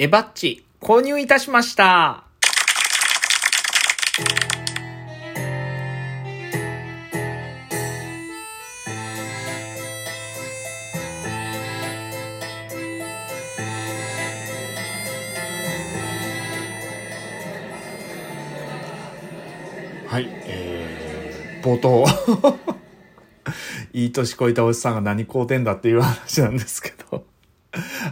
エバッチ購入いたしました。はい、えー、冒頭。いい年こいたおじさんが何買うてんだっていう話なんですけど。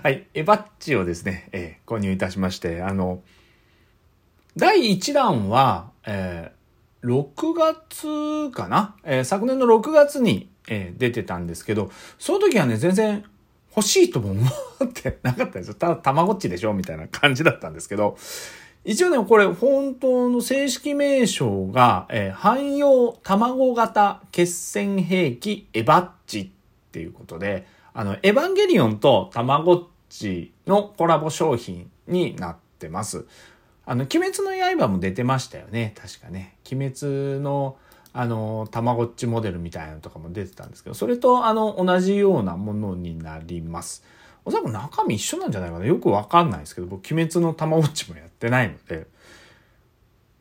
はい、エバッチをですね、えー購入いたしまして、あの、第1弾は、えー6月かな、えー昨年の6月に、えー出てたんですけど、その時はね、全然欲しいとも思って なかったですよ。ただ、たまごっちでしょ？みたいな感じだったんですけど、一応ね、これ本当の正式名称が、えー汎用卵型決戦兵器エバッチっていうことで、あの、エヴァンゲリオンとたまごっちのコラボ商品になってます。あの、鬼滅の刃も出てましたよね。確かね。鬼滅の、あの、たまごっちモデルみたいなのとかも出てたんですけど、それと、あの、同じようなものになります。おそらく中身一緒なんじゃないかな。よくわかんないですけど、僕、鬼滅のたまごっちもやってないので、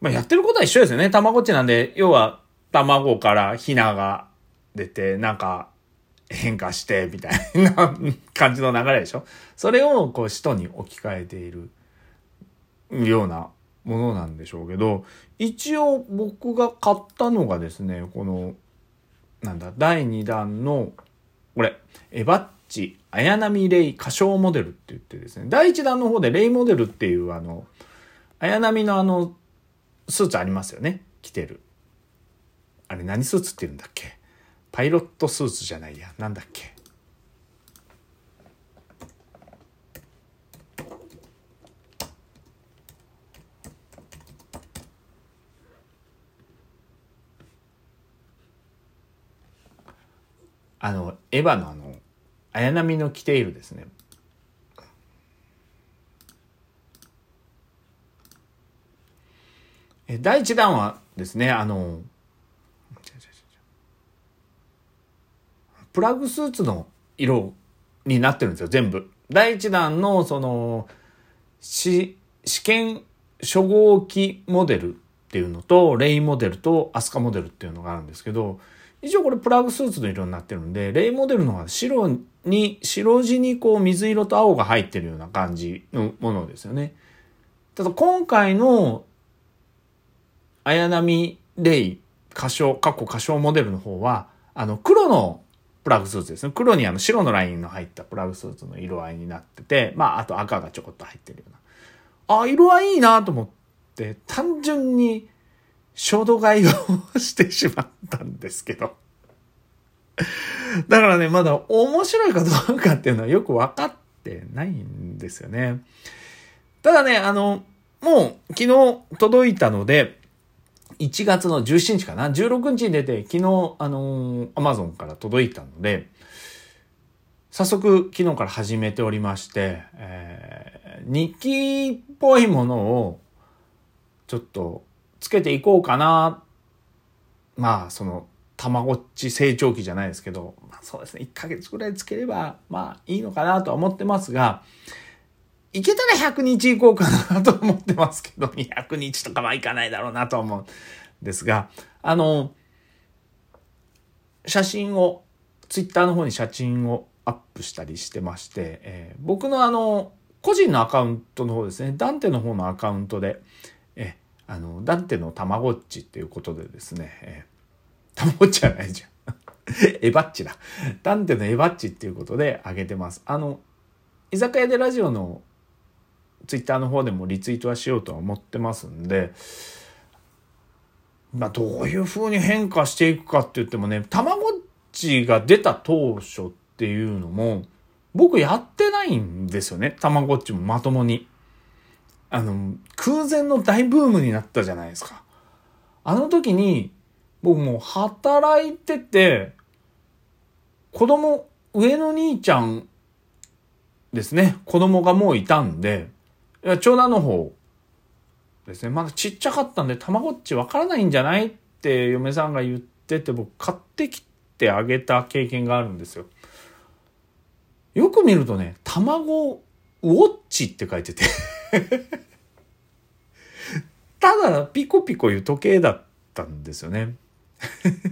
まあ、やってることは一緒ですよね。たまごっちなんで、要は、卵からヒナが出て、なんか、変化して、みたいな感じの流れでしょ？それを、こう、使徒に置き換えているようなものなんでしょうけど、一応僕が買ったのがですね、この、なんだ、第2弾の、これ、エバッチ、綾波レイ歌唱モデルって言ってですね、第1弾の方でレイモデルっていうあの、綾波のあの、スーツありますよね？着てる。あれ何スーツって言うんだっけ？パイロットスーツじゃないや。なんだっけ？あの、エヴァのあの、綾波の着ているですね。第1弾はですね、あの、プラグスーツの色になってるんですよ、全部。第1弾の、その、試験初号機モデルっていうのと、レイモデルとアスカモデルっていうのがあるんですけど、一応これプラグスーツの色になってるんで、レイモデルのは白に、白地にこう水色と青が入ってるような感じのものですよね。ただ今回の綾波レイ歌唱、過去歌唱モデルの方は、あの黒のプラグスーツですね。黒にあの白のラインの入ったプラグスーツの色合いになってて、まああと赤がちょこっと入ってるような。あ、色合いいいなと思って、単純に衝動買いをしてしまったんですけど。だからね、まだ面白いかどうかっていうのはよく分かってないんですよね。ただね、あの、もう昨日届いたので、1月の17日かな ?16 日に出て、昨日、あのー、アマゾンから届いたので、早速昨日から始めておりまして、えー日記っぽいものをちょっとつけていこうかな。まあ、その、たまごっち成長期じゃないですけど、まあそうですね、1ヶ月ぐらいつければ、まあいいのかなとは思ってますが、いけたら100日行こうかなと思ってますけど、200日とかはいかないだろうなと思うんですが、あの、写真を、ツイッターの方に写真をアップしたりしてまして、えー僕のあの、個人のアカウントの方ですね、ダンテの方のアカウントで、えーあの、ダンテのたまごっちっていうことでですね、えーたまごっちじゃないじゃん。エバッチだ。ダンテのエバッチっていうことで上げてます。あの、居酒屋でラジオのツイッターの方でもリツイートはしようとは思ってますんで、まあどういう風に変化していくかって言ってもね、たまごっちが出た当初っていうのも、僕やってないんですよね。たまごっちもまともに。あの、空前の大ブームになったじゃないですか。あの時に、僕もう働いてて、子供、上の兄ちゃんですね、子供がもういたんで、や長男の方ですね、まだちっちゃかったんで、たまごっちわからないんじゃないって嫁さんが言ってて、僕買ってきてあげた経験があるんですよ。よく見るとね、卵ウォッチって書いてて ただピコピコいう時計だったんですよね。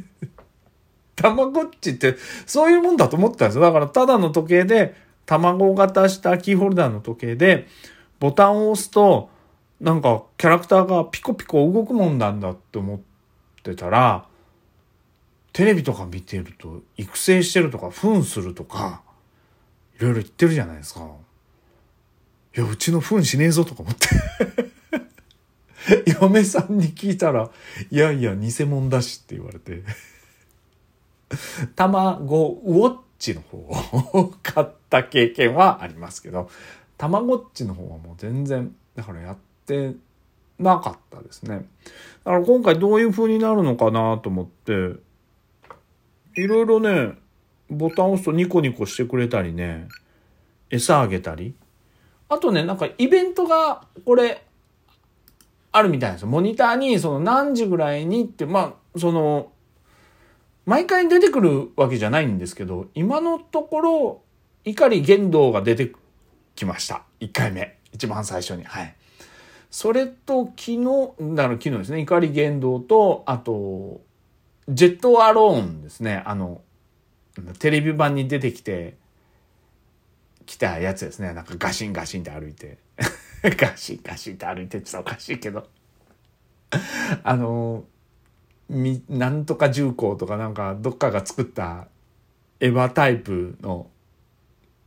たまごっちってそういうもんだと思ったんですよ。だからただの時計で卵型したキーホルダーの時計でボタンを押すとなんかキャラクターがピコピコ動くもんなんだって思ってたらテレビとか見てると育成してるとか糞するとかいろいろ言ってるじゃないですか。いや、うちの糞しねえぞとか思って 嫁さんに聞いたら、いやいや、偽物だしって言われて 卵ウォッチの方を買った経験はありますけど、たまごっちの方はもう全然、だからやってなかったですね。だから今回どういう風になるのかなと思って、いろいろね、ボタンを押すとニコニコしてくれたりね、餌あげたり。あとね、なんかイベントが、これ、あるみたいですよ。モニターに、その何時ぐらいにって、まあ、その、毎回出てくるわけじゃないんですけど、今のところ、碇玄道が出てきました。1回目。一番最初に。はい。それと、昨日、だから昨日ですね、碇玄道と、あと、ジェットアローンですね。あの、テレビ版に出てきて、来たやつですね。なんかガシンガシンって歩いて。ガシンガシンって歩いてってったらおかしいけど。あの、み、なんとか重工とかなんかどっかが作ったエヴァタイプの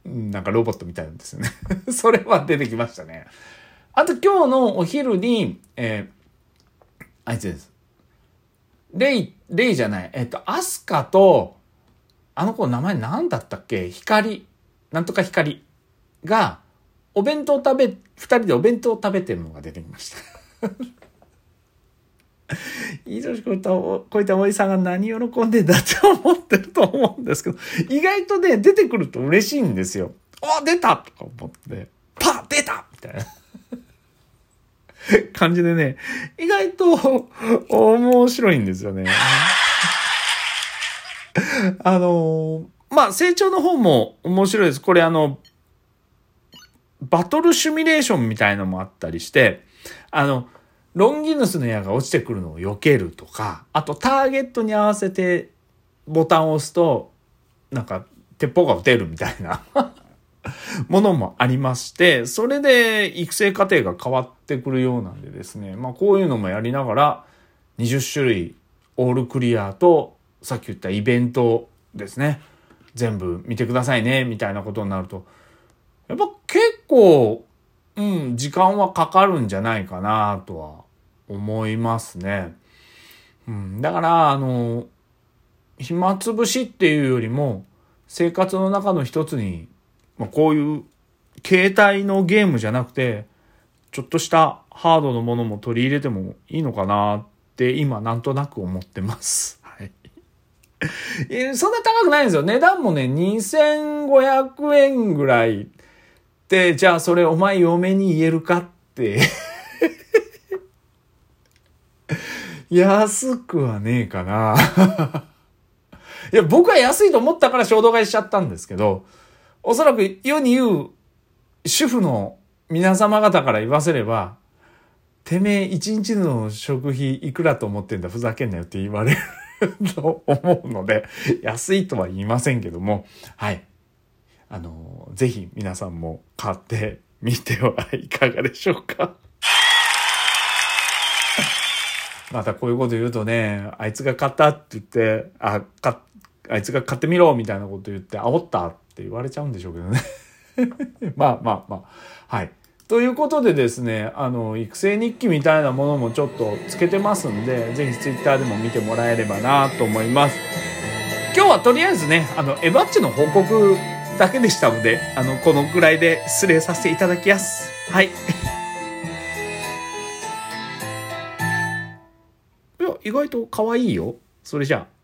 なんかロボットみたいなんですよね それは出てきましたね。あと今日のお昼に、えー、あいつです。レイ、レイじゃない。えっ、と、アスカと、あの子の名前何だったっけ？光。なんとか光が、お弁当食べ、二人でお弁当食べてるのが出てきました いい年こいた、こういったおじさんが何喜んでんだって思ってると思うんですけど、意外とね、出てくると嬉しいんですよ。あ、出たとか思って、パッ出たみたいな 感じでね、意外と面白いんですよね。あのまあ、成長の方も面白いです。これあの、バトルシミュレーションみたいのもあったりして、あの、ロンギヌスの矢が落ちてくるのを避けるとか、あとターゲットに合わせてボタンを押すと、なんか鉄砲が撃てるみたいな ものもありまして、それで育成過程が変わってくるようなんでですね、まあこういうのもやりながら、20種類オールクリアと、さっき言ったイベントですね、全部見てくださいね、みたいなことになると、やっぱ結構、うん、時間はかかるんじゃないかなとは思いますね。うん、だから、あの、暇つぶしっていうよりも、生活の中の一つに、まあ、こういう携帯のゲームじゃなくて、ちょっとしたハードのものも取り入れてもいいのかなって今なんとなく思ってます。はい。そんな高くないんですよ。値段もね、2500円ぐらいで、じゃあそれお前嫁に言えるかって安くはねえかな いや、僕は安いと思ったから衝動買いしちゃったんですけど、おそらく世に言う主婦の皆様方から言わせれば、てめえ一日の食費いくらと思ってんだ、ふざけんなよって言われると思うので、安いとは言いませんけども、はい。あの、ぜひ皆さんも買ってみてはいかがでしょうか。またこういうこと言うとね、あいつが買ったって言って、あ、か、あいつが買ってみろみたいなこと言って煽ったって言われちゃうんでしょうけどね。まあまあまあ。はい。ということでですね、あの、育成日記みたいなものもちょっとつけてますんで、ぜひツイッターでも見てもらえればなと思います。今日はとりあえずね、あの、エバッチの報告だけでしたので、あの、このぐらいで失礼させていただきます。はい。外と可愛いよ。それじゃあ。